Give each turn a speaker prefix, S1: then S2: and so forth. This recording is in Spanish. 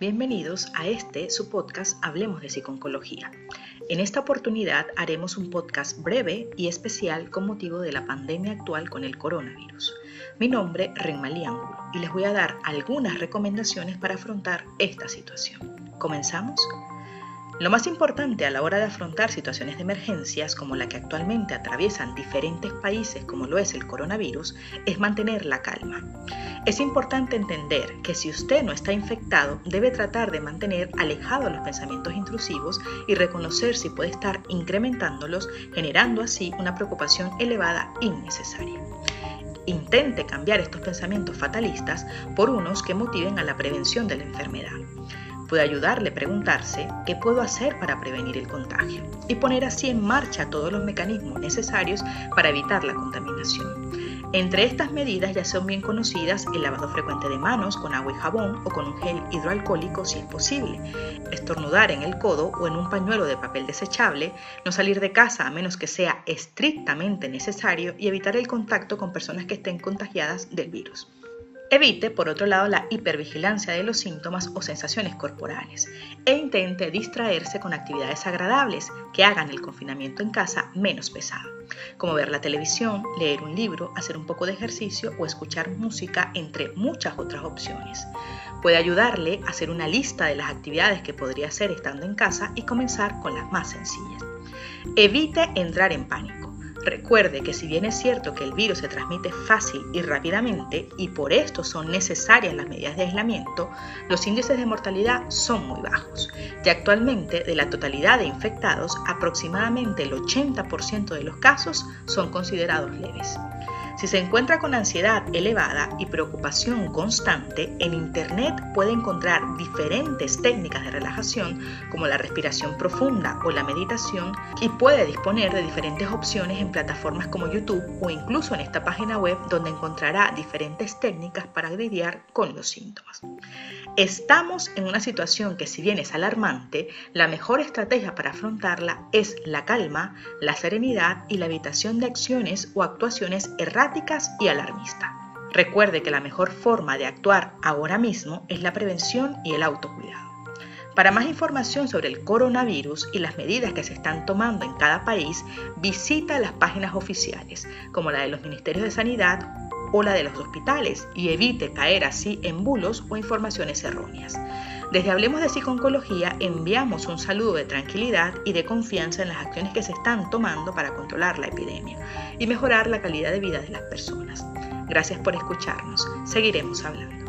S1: Bienvenidos a este, su podcast Hablemos de Psiconcología. En esta oportunidad haremos un podcast breve y especial con motivo de la pandemia actual con el coronavirus. Mi nombre es Renmalí Ángulo y les voy a dar algunas recomendaciones para afrontar esta situación. ¿Comenzamos? Lo más importante a la hora de afrontar situaciones de emergencias como la que actualmente atraviesan diferentes países como lo es el coronavirus es mantener la calma. Es importante entender que si usted no está infectado debe tratar de mantener alejados los pensamientos intrusivos y reconocer si puede estar incrementándolos generando así una preocupación elevada innecesaria. Intente cambiar estos pensamientos fatalistas por unos que motiven a la prevención de la enfermedad puede ayudarle a preguntarse qué puedo hacer para prevenir el contagio y poner así en marcha todos los mecanismos necesarios para evitar la contaminación. Entre estas medidas ya son bien conocidas el lavado frecuente de manos con agua y jabón o con un gel hidroalcohólico si es posible, estornudar en el codo o en un pañuelo de papel desechable, no salir de casa a menos que sea estrictamente necesario y evitar el contacto con personas que estén contagiadas del virus. Evite, por otro lado, la hipervigilancia de los síntomas o sensaciones corporales e intente distraerse con actividades agradables que hagan el confinamiento en casa menos pesado, como ver la televisión, leer un libro, hacer un poco de ejercicio o escuchar música, entre muchas otras opciones. Puede ayudarle a hacer una lista de las actividades que podría hacer estando en casa y comenzar con las más sencillas. Evite entrar en pánico. Recuerde que si bien es cierto que el virus se transmite fácil y rápidamente y por esto son necesarias las medidas de aislamiento, los índices de mortalidad son muy bajos. Y actualmente de la totalidad de infectados, aproximadamente el 80% de los casos son considerados leves. Si se encuentra con ansiedad elevada y preocupación constante, en Internet puede encontrar diferentes técnicas de relajación como la respiración profunda o la meditación y puede disponer de diferentes opciones en plataformas como YouTube o incluso en esta página web donde encontrará diferentes técnicas para lidiar con los síntomas. Estamos en una situación que si bien es alarmante, la mejor estrategia para afrontarla es la calma, la serenidad y la evitación de acciones o actuaciones y alarmistas. Recuerde que la mejor forma de actuar ahora mismo es la prevención y el autocuidado. Para más información sobre el coronavirus y las medidas que se están tomando en cada país, visita las páginas oficiales, como la de los Ministerios de Sanidad o la de los hospitales y evite caer así en bulos o informaciones erróneas. Desde Hablemos de Psiconcología enviamos un saludo de tranquilidad y de confianza en las acciones que se están tomando para controlar la epidemia y mejorar la calidad de vida de las personas. Gracias por escucharnos. Seguiremos hablando.